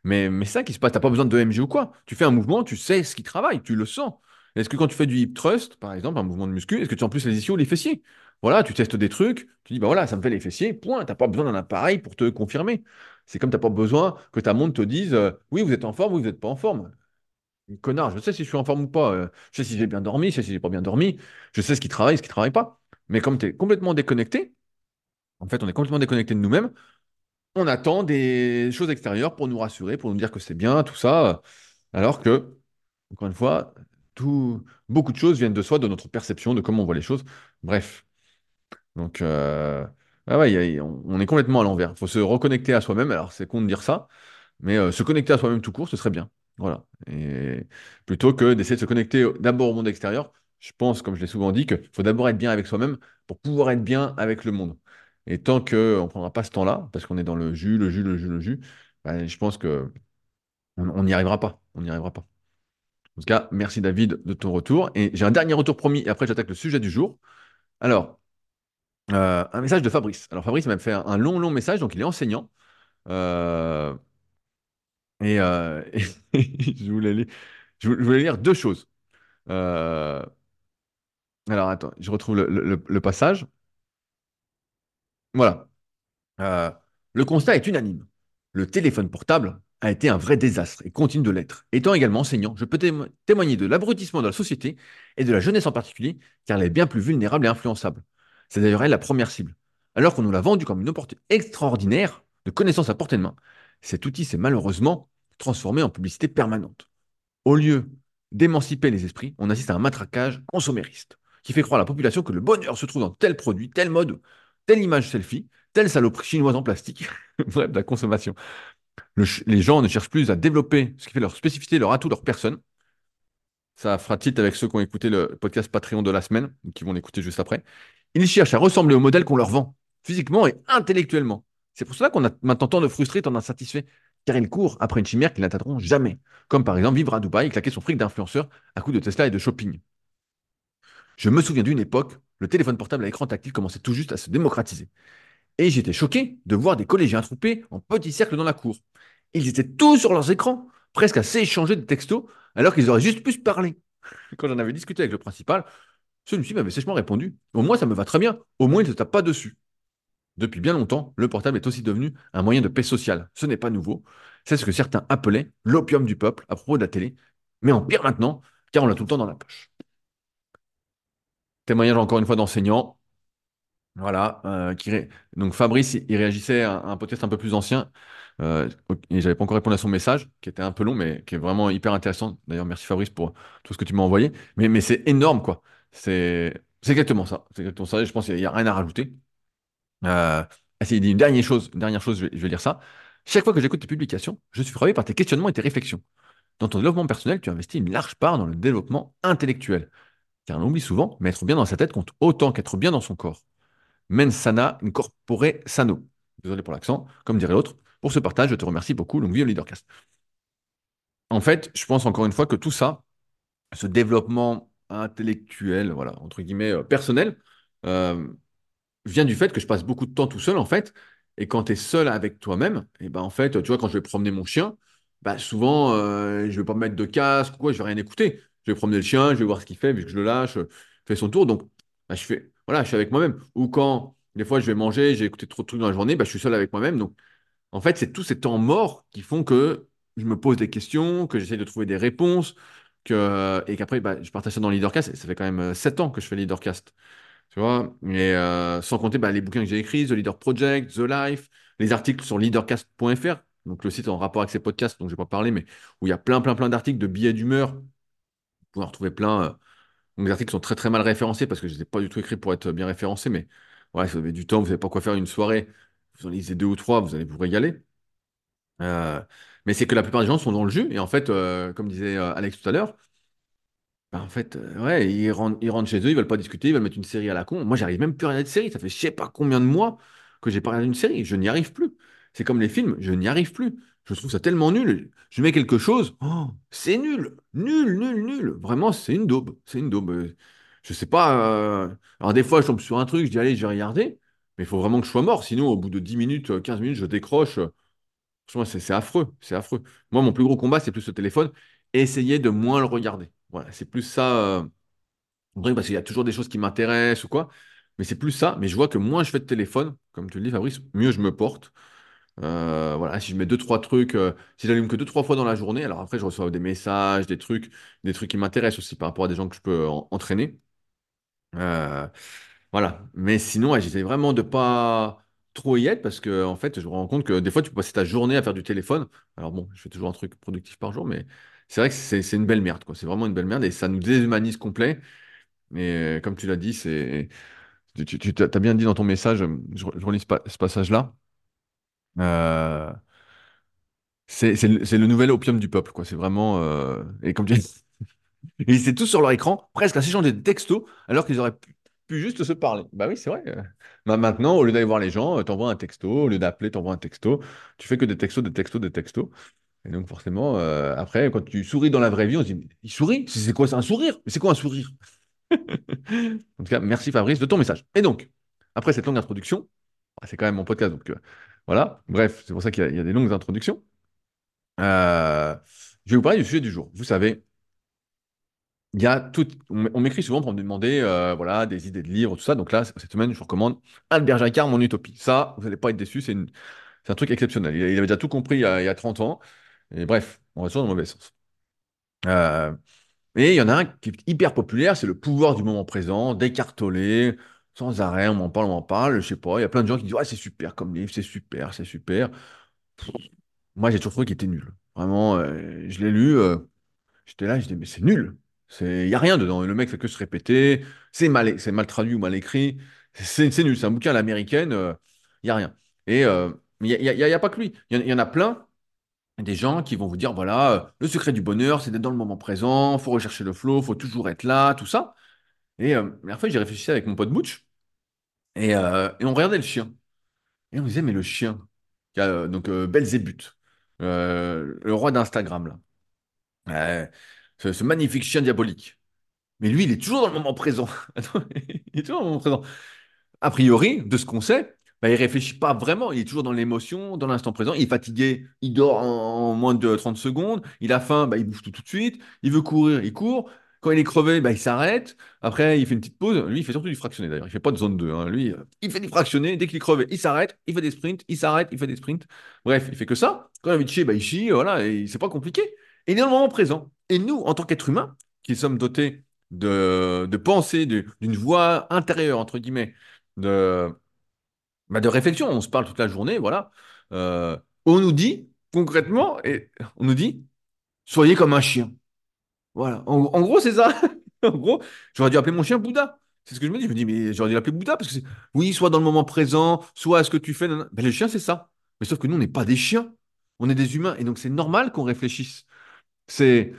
Mais, c'est ça qui se passe, t'as pas besoin de EMG ou quoi. Tu fais un mouvement, tu sais ce qui travaille, tu le sens. Est-ce que quand tu fais du hip thrust, par exemple, un mouvement de muscu, est-ce que tu as en plus les ischios ou les fessiers? Voilà, tu testes des trucs, tu dis, bah voilà, ça me fait les fessiers, point. T'as pas besoin d'un appareil pour te confirmer. C'est comme t'as pas besoin que ta montre te dise, euh, oui, vous êtes en forme, oui, vous n'êtes pas en forme. Connard, je sais si je suis en forme ou pas. euh, je sais si j'ai bien dormi, je sais si j'ai pas bien dormi. Je sais ce qui travaille, ce qui travaille pas. Mais comme tu es complètement déconnecté, fait, on est complètement déconnecté de nous-mêmes, on attend des choses extérieures pour nous rassurer, pour nous dire que c'est bien, tout ça. Alors que, encore une fois, beaucoup de choses viennent de soi, de notre perception, de comment on voit les choses. Bref. Donc, euh, Ah on est complètement à l'envers. Il faut se reconnecter à soi-même. Alors, c'est con de dire ça, mais euh, se connecter à soi-même tout court, ce serait bien. Voilà. Plutôt que d'essayer de se connecter d'abord au monde extérieur, je pense, comme je l'ai souvent dit, qu'il faut d'abord être bien avec soi-même pour pouvoir être bien avec le monde. Et tant qu'on ne prendra pas ce temps-là, parce qu'on est dans le jus, le jus, le jus, le jus, ben, je pense que on n'y arrivera pas. On n'y arrivera pas. En tout cas, merci David de ton retour. Et j'ai un dernier retour promis, et après j'attaque le sujet du jour. Alors, euh, un message de Fabrice. Alors Fabrice m'a fait un, long, long message, donc il est enseignant. Euh, et, euh, je voulais, lire deux choses. Alors attends, je retrouve le passage. Voilà. Euh, le constat est unanime. Le téléphone portable a été un vrai désastre et continue de l'être. Étant également enseignant, je peux témo- témoigner de l'abrutissement de la société et de la jeunesse en particulier, car elle est bien plus vulnérable et influençable. C'est d'ailleurs elle la première cible. Alors qu'on nous l'a vendu comme une opportunité extraordinaire de connaissances à portée de main, cet outil s'est malheureusement transformé en publicité permanente. Au lieu d'émanciper les esprits, on assiste à un matraquage consommériste qui fait croire à la population que le bonheur se trouve dans tel produit, tel mode, telle image selfie, telle saloperie chinoise en plastique. Bref, de la consommation. Les gens ne cherchent plus à développer ce qui fait leur spécificité, leur atout, leur personne. Ça fera tilt avec ceux qui ont écouté le podcast Patreon de la semaine, qui vont l'écouter juste après. Ils cherchent à ressembler au modèle qu'on leur vend, physiquement et intellectuellement. C'est pour cela qu'on a maintenant tant de frustrés, tant d'insatisfaits, car ils courent après une chimère qu'ils n'atteindront jamais. Comme par exemple vivre à Dubaï et claquer son fric d'influenceur à coups de Tesla et de shopping. Je me souviens d'une époque, le téléphone portable à écran tactile commençait tout juste à se démocratiser. Et j'étais choqué de voir des collégiens attroupés en petits cercles dans la cour. Ils étaient tous sur leurs écrans, presque à s'échanger des textos, alors qu'ils auraient juste pu se parler. Quand j'en avais discuté avec le principal, celui-ci m'avait sèchement répondu Au moins, ça me va très bien. Au moins, il ne se tape pas dessus. Depuis bien longtemps, le portable est aussi devenu un moyen de paix sociale. Ce n'est pas nouveau. C'est ce que certains appelaient l'opium du peuple à propos de la télé, mais en pire maintenant, car on l'a tout le temps dans la poche. Témoignage encore une fois d'enseignant. Voilà, euh, donc Fabrice, il réagissait à un podcast un peu plus ancien, euh, et j'avais pas encore répondu à son message, qui était un peu long, mais qui est vraiment hyper intéressant. D'ailleurs, merci Fabrice pour tout ce que tu m'as envoyé. Mais, c'est énorme, quoi. C'est exactement ça. C'est exactement ça. Je pense qu'il n'y a, rien à rajouter. Euh, il dit une dernière chose, une dernière chose, je vais, je vais lire ça. Chaque fois que j'écoute tes publications, je suis frappé par tes questionnements et tes réflexions. Dans ton développement personnel, tu investis une large part dans le développement intellectuel. Car on oublie souvent, mais être bien dans sa tête compte autant qu'être bien dans son corps mens sana incorpore sano. Désolé pour l'accent, comme dirait l'autre. Pour ce partage, je te remercie beaucoup. Donc, vive Leadercast. En fait, je pense encore une fois que tout ça, ce développement intellectuel, voilà, entre guillemets, euh, personnel, euh, vient du fait que je passe beaucoup de temps tout seul, en fait. Et quand tu es seul avec toi-même, et ben en fait, tu vois, quand je vais promener mon chien, bah, souvent, euh, je vais pas me mettre de casque ou quoi, je vais rien écouter. Je vais promener le chien, je vais voir ce qu'il fait, vu que je le lâche, euh, il fait son tour. Donc, bah, je fais, voilà, je suis avec moi-même. Ou quand, des fois, je vais manger, j'ai écouté trop de trucs dans la journée, bah, je suis seul avec moi-même. Donc, en fait, c'est tous ces temps morts qui font que je me pose des questions, que j'essaie de trouver des réponses, que, et qu'après, bah, je partage ça dans Leadercast. Ça fait quand même euh, 7 ans que je fais Leadercast. Tu vois, et euh, sans compter les bouquins que j'ai écrits, The Leader Project, The Life, les articles sur leadercast.fr, donc le site en rapport avec ces podcasts dont je vais pas parler, mais où il y a plein, plein, plein d'articles de billets d'humeur. Vous pouvez en retrouver plein. euh, donc les articles sont très, très mal référencés parce que je ne les ai pas du tout écrits pour être bien référencés, mais voilà, si vous avez du temps, vous savez pas quoi faire une soirée, vous en lisez deux ou trois, vous allez vous régaler. Euh, mais c'est que la plupart des gens sont dans le jus, et en fait, euh, comme disait Alex tout à l'heure, bah, en fait, ouais, ils rentrent, chez eux, ils veulent pas discuter, ils veulent mettre une série à la con. Moi, j'arrive même plus à regarder de série. Ça fait je sais pas combien de mois que j'ai pas regardé une série. Je n'y arrive plus. C'est comme les films, je n'y arrive plus. Je trouve ça tellement nul. Je mets quelque chose, oh, c'est nul, nul, nul, nul. Vraiment, c'est une daube. C'est une daube. Euh, Je sais pas. euh, Alors, des fois, je tombe sur un truc, je dis, allez, je vais regarder. Mais il faut vraiment que je sois mort. Sinon, au bout de 10 minutes, euh, 15 minutes, je décroche. Franchement, c'est affreux, c'est affreux. Moi, mon plus gros combat, c'est plus le téléphone. Essayer de moins le regarder. Voilà, c'est plus ça. euh, parce qu'il y a toujours des choses qui m'intéressent ou quoi. Mais c'est plus ça. Mais je vois que moins je fais de téléphone, comme tu le dis, Fabrice, mieux je me porte. Euh, voilà, si je mets deux, trois trucs, euh, si j'allume que deux, trois fois dans la journée, alors après, je reçois des messages, des trucs, des trucs qui m'intéressent aussi par rapport à des gens que je peux en- entraîner. Euh, voilà. Mais sinon, j'essaie vraiment de pas trop y être parce que, en fait, je me rends compte que des fois, tu peux passer ta journée à faire du téléphone. Alors bon, je fais toujours un truc productif par jour, mais c'est vrai que c'est une belle merde, quoi. C'est vraiment une belle merde et ça nous déshumanise complet. Et euh, comme tu l'as dit, c'est Tu, tu- bien dit dans ton message, je, je relis ce, pa- ce passage-là. Euh, c'est le, nouvel opium du peuple, quoi. C'est vraiment. euh, et comme tu dis, ils étaient tous sur leur écran, presque à s'échanger des textos, alors qu'ils auraient pu, juste se parler. Bah oui, c'est vrai. euh. Ma- Maintenant, au lieu d'aller voir les gens, euh, t'envoies un texto. Au lieu d'appeler, t'envoies un texto. Tu fais que des textos, des textos, des textos. Et donc, forcément, après, quand tu souris dans la vraie vie, on se dit, il sourit? C'est quoi, c'est un sourire? Mais c'est quoi un sourire? En tout cas, merci Fabrice de ton message. Et donc, après cette longue introduction, ah, c'est quand même mon podcast, donc voilà. Bref, c'est pour ça qu'il y, a des longues introductions. Euh, je vais vous parler du sujet du jour. Vous savez, il y a tout. On m'écrit souvent pour me demander euh, voilà, des idées de livres, tout ça. Donc là, cette semaine, je vous recommande Albert Jacquard, Mon Utopie. Ça, vous n'allez pas être déçus, c'est un truc exceptionnel. Il, avait déjà tout compris il y a, il y a 30 ans. Et bref, on va toujours dans le mauvais sens. Euh, Et il y en a un qui est hyper populaire, c'est le pouvoir du moment présent, d'Eckhart Tolle, sans arrêt, on m'en parle, on m'en parle, je sais pas, il y a plein de gens qui disent, ouais, c'est super comme livre, c'est super, c'est super. Moi, j'ai toujours trouvé qu'il était nul. Vraiment, euh, je l'ai lu, euh, j'étais là, je dis, mais c'est nul. Il y a rien dedans. Le mec fait que se répéter, c'est mal, c'est mal traduit ou mal écrit. C'est nul, c'est un bouquin à l'américaine, euh, il y a rien. Et euh, il y a, pas que lui. Il y y en a plein des gens qui vont vous dire, voilà, euh, le secret du bonheur, c'est d'être dans le moment présent, faut rechercher le flow, faut toujours être là, tout ça. Et euh, la dernière fois, j'ai réfléchi avec mon pote Butch, et, euh, et on regardait le chien. Et on disait, mais le chien, qui a, euh, donc euh, Belzébuth, le roi d'Instagram, là, ce, magnifique chien diabolique. Mais lui, il est toujours dans le moment présent. Il est toujours dans le moment présent. a priori, de ce qu'on sait, bah, il réfléchit pas vraiment. Il est toujours dans l'émotion, dans l'instant présent. Il est fatigué, il dort en, moins de 30 secondes. Il a faim, bah, il bouffe tout de suite. Il veut courir, il court. Quand il est crevé, bah, il s'arrête. Après, il fait une petite pause. Lui, il fait surtout du fractionné d'ailleurs. Il fait pas de zone 2. hein. Lui, euh, il fait du fractionné. Dès qu'il est crevé, il s'arrête. Il fait des sprints. Il s'arrête. Il fait des sprints. Bref, il fait que ça. Quand il a envie de chier, bah, il chie. Voilà. Et c'est pas compliqué. Et il est dans le moment présent. Et nous, en tant qu'êtres humains, qui sommes dotés de, de pensée, d'une voix intérieure, entre guillemets, de, bah, de réflexion. On se parle toute la journée, voilà. Euh, on nous dit, concrètement, et on nous dit, soyez comme un chien. Voilà. En, gros, c'est ça. En gros, j'aurais dû appeler mon chien Bouddha. C'est ce que je me dis. Je me dis, mais j'aurais dû l'appeler Bouddha parce que c'est, oui, soit dans le moment présent, soit à ce que tu fais. Ben, le chien, c'est ça. Mais sauf que nous, on n'est pas des chiens. On est des humains. Et donc, c'est normal qu'on réfléchisse. C'est,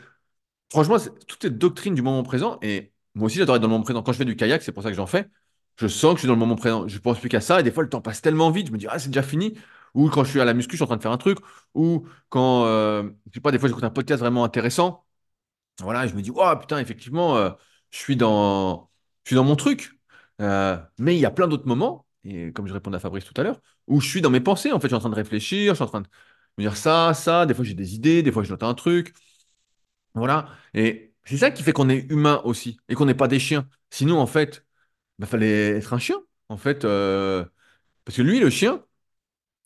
Franchement, c'est- toute cette doctrine du moment présent, et moi aussi j'adore être dans le moment présent. Quand je fais du kayak, c'est pour ça que j'en fais, je sens que je suis dans le moment présent. Je pense plus qu'à ça, et des fois le temps passe tellement vite, je me dis, ah, c'est déjà fini. Ou quand je suis à la muscu, je suis en train de faire un truc, ou quand, euh, je sais pas, des fois j'écoute un podcast vraiment intéressant, voilà, je me dis, oh putain, effectivement, euh, je suis dans, je suis dans mon truc. Euh, mais il y a plein d'autres moments, et comme je répondais à Fabrice tout à l'heure, où je suis dans mes pensées, en fait, je suis en train de réfléchir, je suis en train de me dire ça, ça, des fois j'ai des idées, des fois je note un truc. Voilà. Et c'est ça qui fait qu'on est humain aussi et qu'on n'est pas des chiens. Sinon, en fait, il fallait être un chien. En fait, euh, parce que lui, le chien,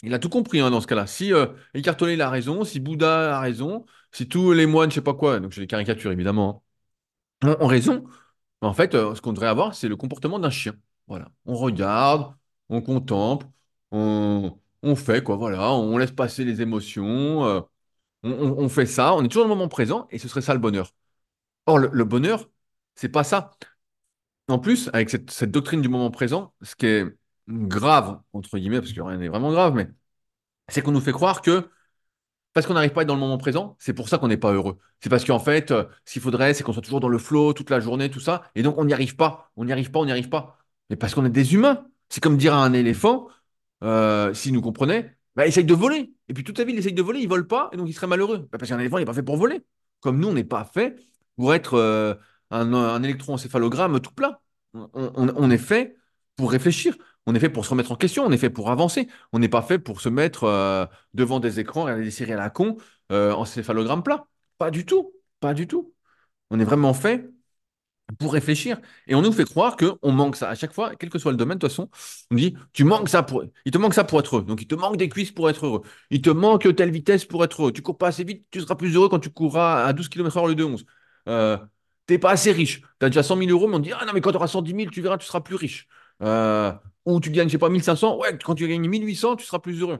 il a tout compris hein, dans ce cas-là. Si euh, Eckhart Tolle il a raison, si Bouddha a raison, si tous les moines, je sais pas quoi, donc j'ai les caricatures évidemment, hein, ont, raison, en fait, euh, ce qu'on devrait avoir, c'est le comportement d'un chien. Voilà. On regarde, on contemple, on, on fait quoi, voilà, on laisse passer les émotions, euh, on fait ça, on est toujours dans le moment présent et ce serait ça le bonheur. Or, le, le bonheur, c'est pas ça. En plus, avec cette, cette doctrine du moment présent, ce qui est grave, entre guillemets, parce que rien n'est vraiment grave, mais c'est qu'on nous fait croire que parce qu'on n'arrive pas à être dans le moment présent, c'est pour ça qu'on n'est pas heureux. C'est parce qu'en fait, euh, ce qu'il faudrait, c'est qu'on soit toujours dans le flow toute la journée, tout ça, et donc on n'y arrive pas, on n'y arrive pas, on n'y arrive pas. Mais parce qu'on est des humains. C'est comme dire à un éléphant, euh, s'il nous comprenait, bah, essaye de voler. Et puis toute sa vie, il essaye de voler, il vole pas, et donc il serait malheureux. Bah, parce qu'un éléphant, il n'est pas fait pour voler. Comme nous, on n'est pas fait pour être euh, un, un électroencéphalogramme tout plat. On est fait pour réfléchir. On est fait pour se remettre en question. On est fait pour avancer. On n'est pas fait pour se mettre euh, devant des écrans, regarder des séries à la con, euh, en céphalogramme plat. Pas du tout. Pas du tout. On est vraiment fait pour réfléchir. Et on nous fait croire qu'on manque ça. À chaque fois, quel que soit le domaine, de toute façon, on dit, tu manques ça pour... Il te manque ça pour être heureux. Donc, il te manque des cuisses pour être heureux. Il te manque telle vitesse pour être heureux. Tu cours pas assez vite, tu seras plus heureux quand tu courras à 12 km/h au lieu de 11. Euh, t'es pas assez riche. Tu as déjà 100 000 euros, mais on dit, ah non, mais quand tu auras 110 000, tu verras, tu seras plus riche. Euh, ou tu gagnes, je sais pas, 1500. Ouais, quand tu gagnes 1800, tu seras plus heureux.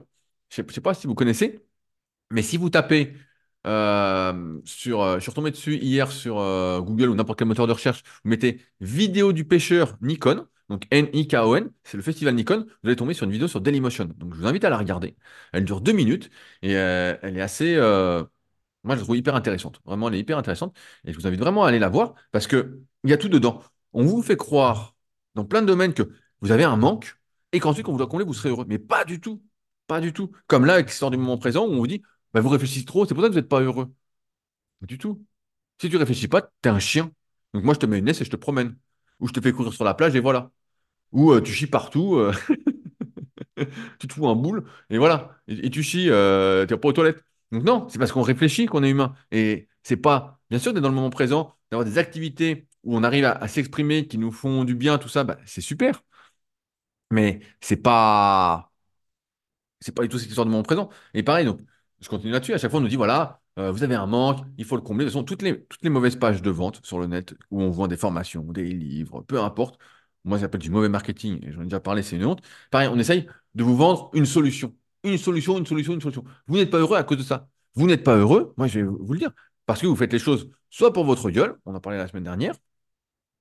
Je je sais pas si vous connaissez. Mais si vous tapez euh, sur, euh, je suis retombé dessus hier sur euh, Google ou n'importe quel moteur de recherche, vous mettez vidéo du pêcheur Nikon, Donc N-I-K-O-N, c'est le festival Nikon. Vous allez tomber sur une vidéo sur Dailymotion. Donc je vous invite à la regarder. Elle dure deux minutes et elle est assez, moi je la trouve hyper intéressante. Vraiment, elle est hyper intéressante et je vous invite vraiment à aller la voir parce que il y a tout dedans. On vous fait croire dans plein de domaines que vous avez un manque et qu'ensuite quand vous doit combler, vous serez heureux. Mais pas du tout. Pas du tout. Comme là, avec l'histoire du moment présent où on vous dit, bah, vous réfléchissez trop, c'est pour ça que vous n'êtes pas heureux. Pas du tout. Si tu réfléchis pas, t'es un chien. Donc moi, je te mets une laisse et je te promène. Ou je te fais courir sur la plage et voilà. Ou euh, tu chies partout, euh, tu te fous un boule et voilà. Et, tu chies, euh, tu pas aux toilettes. Donc non, c'est parce qu'on réfléchit qu'on est humain. Et c'est pas, bien sûr, d'être dans le moment présent, d'avoir des activités où on arrive à, s'exprimer, qui nous font du bien, tout ça, bah, c'est super. Mais c'est pas, c'est pas du tout cette histoire de moment présent. Et pareil, donc, je continue là-dessus. À chaque fois, on nous dit, voilà, euh, vous avez un manque, il faut le combler. De toute façon, toutes les, toutes les mauvaises pages de vente sur le net où on vend des formations, des livres, peu importe. Moi, ça s'appelle du mauvais marketing. Et j'en ai déjà parlé, c'est une honte. Pareil, on essaye de vous vendre une solution. Une solution, une solution, une solution. Vous n'êtes pas heureux à cause de ça. Vous n'êtes pas heureux, moi, je vais vous le dire, parce que vous faites les choses soit pour votre gueule, on en parlait la semaine dernière,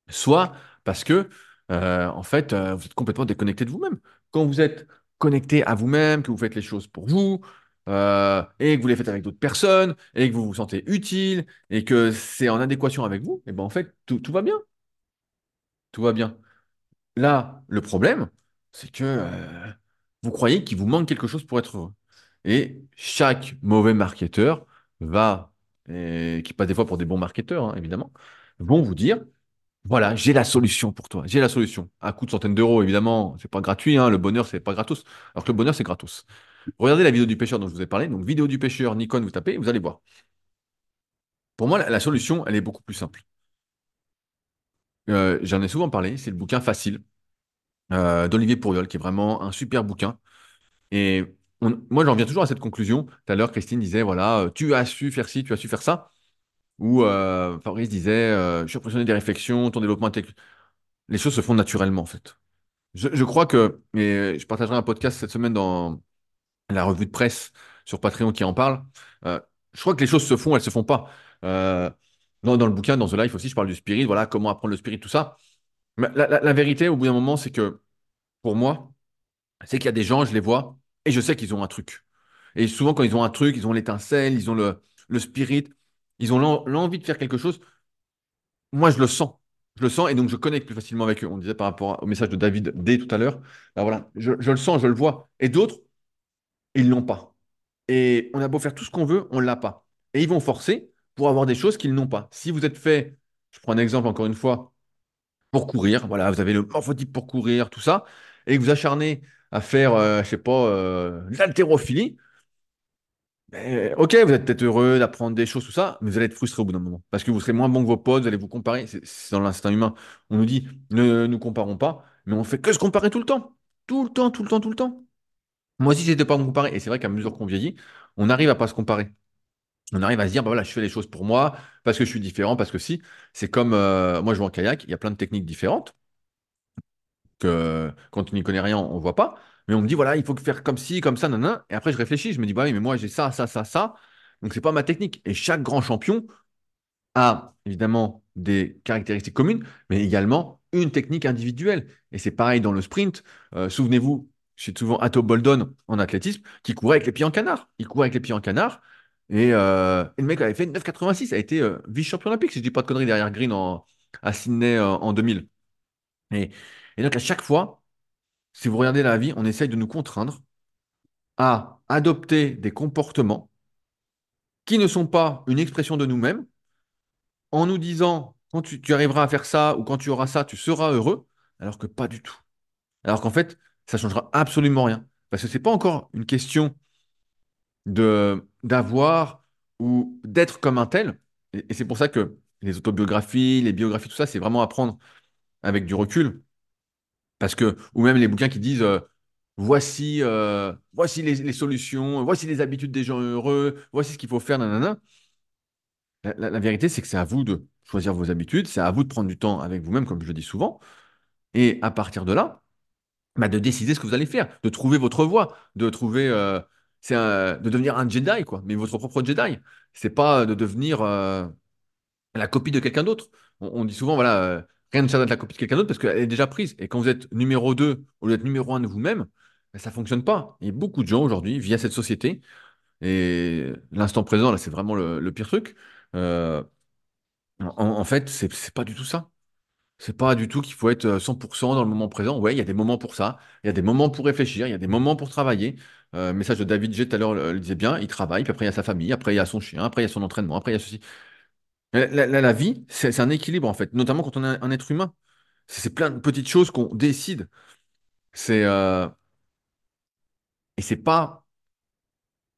soit parce que, euh, en fait, euh, vous êtes complètement déconnecté de vous-même. Quand vous êtes connecté à vous-même, que vous faites les choses pour vous, euh, et que vous les faites avec d'autres personnes, et que vous vous sentez utile, et que c'est en adéquation avec vous, et ben en fait, tout, tout va bien. Tout va bien. Là, le problème, c'est que vous croyez qu'il vous manque quelque chose pour être heureux. Et chaque mauvais marketeur va, et qui passe des fois pour des bons marketeurs, hein, évidemment, vont vous dire, voilà, j'ai la solution pour toi, j'ai la solution. À coût de centaines d'euros, évidemment, c'est pas gratuit, hein, le bonheur, c'est pas gratos. Alors que le bonheur, c'est gratos. Regardez la vidéo du pêcheur dont je vous ai parlé. Donc, vidéo du pêcheur, Nikon, vous tapez, vous allez voir. Pour moi, la, solution, elle est beaucoup plus simple. Euh, j'en ai souvent parlé, c'est le bouquin Facile euh, d'Olivier Pourriol, qui est vraiment un super bouquin. Et moi, j'en viens toujours à cette conclusion. Tout à l'heure, Christine disait, voilà, euh, tu as su faire ci, tu as su faire ça. Ou euh, Fabrice disait, euh, je suis impressionné des réflexions, ton développement intellectuel. Les choses se font naturellement, en fait. Je, je crois que, et je partagerai un podcast cette semaine dans la revue de presse sur Patreon qui en parle. euh, je crois que les choses se font, elles se font pas. Dans, dans le bouquin, dans The Life aussi, je parle du spirit, voilà, comment apprendre le spirit, tout ça. Mais la, la- la vérité, au bout d'un moment, c'est que pour moi, c'est qu'il y a des gens, je les vois, et je sais qu'ils ont un truc. Et souvent, quand ils ont un truc, ils ont l'étincelle, ils ont le, le spirit, ils ont l'en- l'envie de faire quelque chose. Moi, je le sens. Je le sens, et donc je connecte plus facilement avec eux. On disait par rapport au message de David D tout à l'heure. Ben voilà, je, le sens, je le vois. Et d'autres, ils l'ont pas. Et on a beau faire tout ce qu'on veut, on l'a pas. Et ils vont forcer pour avoir des choses qu'ils n'ont pas. Si vous êtes fait, je prends un exemple encore une fois, pour courir, voilà, vous avez le morphotype pour courir, tout ça, et que vous acharnez à faire, euh, je sais pas, euh, l'haltérophilie, ben, ok, vous êtes peut-être heureux d'apprendre des choses, tout ça, mais vous allez être frustré au bout d'un moment. Parce que vous serez moins bon que vos potes, vous allez vous comparer. C'est dans l'instinct humain. On nous dit, ne nous comparons pas, mais on fait que se comparer tout le temps. Tout le temps, tout le temps, tout le temps. Moi aussi, j'étais pas à me comparer. Et c'est vrai qu'à mesure qu'on vieillit, on arrive à pas se comparer. On arrive à se dire, bah voilà, je fais les choses pour moi, parce que je suis différent, parce que si. C'est comme, euh, moi, je joue en kayak, il y a plein de techniques différentes que quand tu n'y connais rien, on voit pas. Mais on me dit, voilà, il faut faire comme ci, comme ça, nanana. Et après, je réfléchis, je me dis, bah oui, mais moi, j'ai ça, ça, ça, ça. Donc, c'est pas ma technique. Et chaque grand champion a évidemment des caractéristiques communes, mais également une technique individuelle. Et c'est pareil dans le sprint. Euh, souvenez-vous, je souvent Atto Boldon en athlétisme, qui courait avec les pieds en canard. Il courait avec les pieds en canard. Et, euh, le mec avait fait 9,86, a été euh, vice-champion olympique, si je dis pas de conneries, derrière Green en- à Sydney en 2000. Et, et donc à chaque fois, si vous regardez la vie, on essaye de nous contraindre à adopter des comportements qui ne sont pas une expression de nous-mêmes, en nous disant, quand tu, arriveras à faire ça ou quand tu auras ça, tu seras heureux, alors que pas du tout. Alors qu'en fait, ça changera absolument rien. Parce que c'est pas encore une question d'avoir ou d'être comme un tel. Et, et c'est pour ça que les autobiographies, les biographies, tout ça, c'est vraiment à prendre avec du recul. Parce que, ou même les bouquins qui disent euh, voici, euh, voici les, solutions, voici les habitudes des gens heureux, voici ce qu'il faut faire, nanana. La, vérité, c'est que c'est à vous de choisir vos habitudes, c'est à vous de prendre du temps avec vous-même, comme je le dis souvent. Et à partir de là, bah, de décider ce que vous allez faire, de trouver votre voie, de trouver, euh, de devenir un Jedi, quoi, mais votre propre Jedi. C'est pas de devenir la copie de quelqu'un d'autre. On, dit souvent, voilà, rien ne sert d'être la copie de quelqu'un d'autre parce qu'elle est déjà prise. Et quand vous êtes numéro 2 au lieu d'être numéro un de vous-même, ben, ça fonctionne pas. Et beaucoup de gens aujourd'hui, via cette société, et l'instant présent, là, c'est vraiment le, pire truc. euh, en, fait, c'est c'est pas du tout ça. C'est pas du tout qu'il faut être euh, 100% dans le moment présent. Ouais, il y a des moments pour ça. Il y a des moments pour réfléchir. Il y a des moments pour travailler. Euh, message de David G tout à l'heure le, le disait bien. Il travaille, puis après il y a sa famille, après il y a son chien, après il y a son entraînement, après il y a ceci. La, vie, c'est un équilibre en fait, notamment quand on est un être humain. C'est plein de petites choses qu'on décide. C'est euh, et c'est pas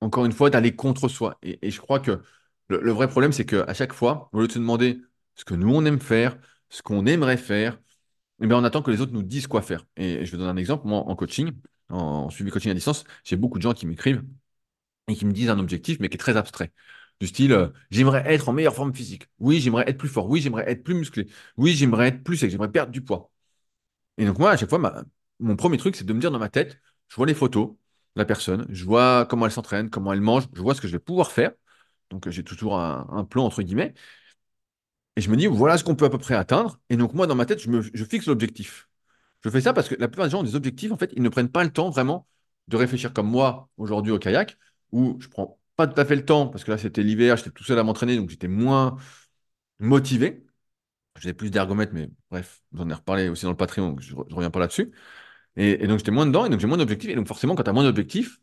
encore une fois d'aller contre soi. Et, je crois que le, vrai problème, c'est qu'à chaque fois, au lieu de se demander ce que nous on aime faire, ce qu'on aimerait faire, eh bien, on attend que les autres nous disent quoi faire. Et je vais donner un exemple. Moi, en coaching, en suivi coaching à distance, j'ai beaucoup de gens qui m'écrivent et qui me disent un objectif, mais qui est très abstrait. Du style, euh, j'aimerais être en meilleure forme physique. Oui, j'aimerais être plus fort. Oui, j'aimerais être plus musclé. Oui, j'aimerais être plus sec. J'aimerais perdre du poids. Et donc, moi, à chaque fois, mon premier truc, c'est de me dire dans ma tête, je vois les photos de la personne, je vois comment elle s'entraîne, comment elle mange, je vois ce que je vais pouvoir faire. Donc, j'ai toujours un, un plan, entre guillemets. Et je me dis, voilà ce qu'on peut à peu près atteindre. Et donc, moi, dans ma tête, je me, je fixe l'objectif. Je fais ça parce que la plupart des gens ont des objectifs, en fait, ils ne prennent pas le temps vraiment de réfléchir comme moi aujourd'hui au kayak, où je prends pas tout à fait le temps, parce que là, c'était l'hiver, j'étais tout seul à m'entraîner, donc j'étais moins motivé. J'avais plus d'ergomètres, mais bref, j'en ai reparlé aussi dans le Patreon, donc je, je reviens pas là-dessus. Et, et donc, j'étais moins dedans, et donc j'ai moins d'objectifs. Et donc, forcément, quand tu as moins d'objectifs,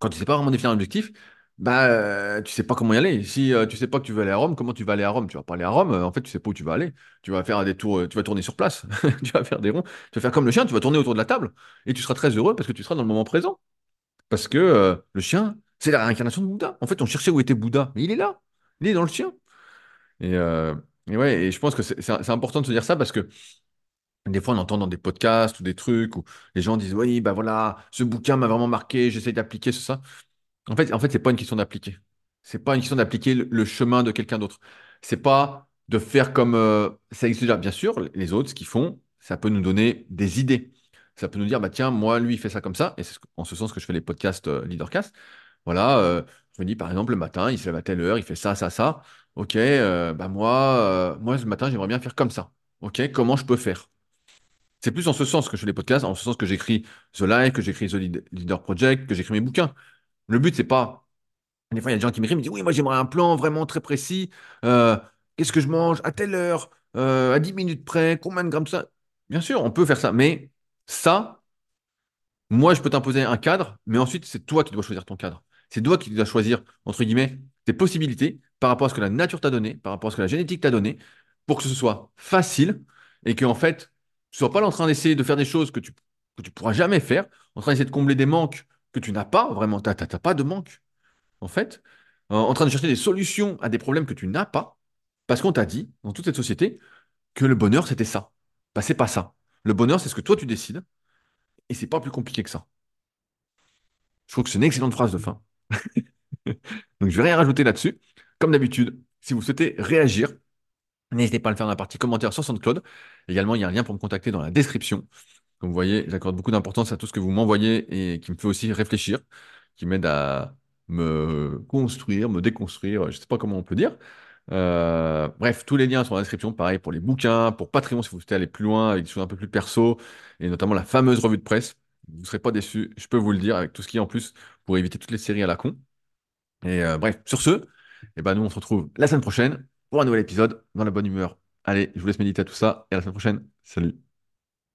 quand tu sais pas vraiment définir un objectif, bah, euh, tu sais pas comment y aller. Si euh, tu sais pas que tu veux aller à Rome, comment tu vas aller à Rome? Tu vas pas aller à Rome, euh, en fait, tu sais pas où tu vas aller. Tu vas faire des tours, euh, tu vas tourner sur place, tu vas faire des ronds, tu vas faire comme le chien, tu vas tourner autour de la table et tu seras très heureux parce que tu seras dans le moment présent. Parce que euh, le chien, c'est la réincarnation de Bouddha. En fait, on cherchait où était Bouddha, mais il est là, il est dans le chien. Et, euh, et ouais, et je pense que c'est important de se dire ça parce que des fois, on entend dans des podcasts ou des trucs où les gens disent, oui, bah voilà, ce bouquin m'a vraiment marqué, j'essaie d'appliquer ce, ça. En fait, en fait, c'est pas une question d'appliquer. C'est pas une question d'appliquer le, chemin de quelqu'un d'autre. C'est pas de faire comme euh, ça existe déjà. Bien sûr, les autres, ce qu'ils font, ça peut nous donner des idées. Ça peut nous dire, bah tiens, moi, lui, il fait ça comme ça. Et c'est ce- en ce sens que je fais les podcasts euh, Leadercast. Voilà, euh, je me dis, par exemple, le matin, il se lève à telle heure, il fait ça, ça, ça. Ok, euh, bah moi, euh, moi, ce matin, j'aimerais bien faire comme ça. Ok, comment je peux faire? C'est plus en ce sens que je fais les podcasts, en ce sens que j'écris The Life, que j'écris The Lead- Leader Project, que j'écris mes bouquins. Le but, c'est pas des fois, il y a des gens qui m'écrivent, me disent, oui, moi j'aimerais un plan vraiment très précis. Qu'est-ce que je mange à telle heure, à 10 minutes près, combien de grammes ça? Bien sûr, on peut faire ça, mais ça, moi, je peux t'imposer un cadre, mais ensuite, c'est toi qui dois choisir ton cadre. C'est toi qui dois choisir, entre guillemets, tes possibilités par rapport à ce que la nature t'a donné, par rapport à ce que la génétique t'a donné, pour que ce soit facile et que, en fait, tu sois pas en train d'essayer de faire des choses que tu que pourras jamais faire, en train d'essayer de combler des manques que tu n'as pas, vraiment, tu n'as pas de manque en fait, en train de chercher des solutions à des problèmes que tu n'as pas, parce qu'on t'a dit, dans toute cette société, que le bonheur, c'était ça. Bah, c'est pas ça. Le bonheur, c'est ce que toi, tu décides, et c'est pas plus compliqué que ça. Je trouve que c'est une excellente phrase de fin. Donc, je vais rien rajouter là-dessus. Comme d'habitude, si vous souhaitez réagir, n'hésitez pas à le faire dans la partie commentaire sur SoundCloud. Également, il y a un lien pour me contacter dans la description. Comme vous voyez, j'accorde beaucoup d'importance à tout ce que vous m'envoyez et qui me fait aussi réfléchir, qui m'aide à me construire, me déconstruire, je ne sais pas comment on peut dire. Euh, bref, tous les liens sont dans la description. Pareil pour les bouquins, pour Patreon si vous souhaitez aller plus loin avec des choses un peu plus perso, et notamment la fameuse revue de presse. Vous ne serez pas déçus, je peux vous le dire, avec tout ce qui est en plus pour éviter toutes les séries à la con. Et euh, bref, sur ce, eh ben, nous on se retrouve la semaine prochaine pour un nouvel épisode dans la bonne humeur. Allez, je vous laisse méditer à tout ça et à la semaine prochaine. Salut.